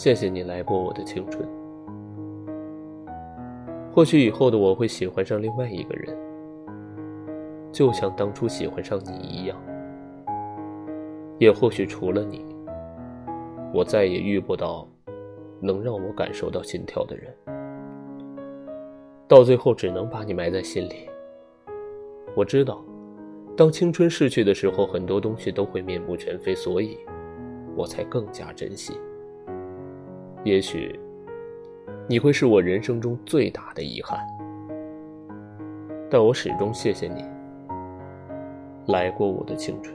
谢谢你来过我的青春。或许以后的我会喜欢上另外一个人，就像当初喜欢上你一样。也或许除了你，我再也遇不到能让我感受到心跳的人。到最后，只能把你埋在心里。我知道，当青春逝去的时候，很多东西都会面目全非，所以，我才更加珍惜。也许，你会是我人生中最大的遗憾，但我始终谢谢你来过我的青春。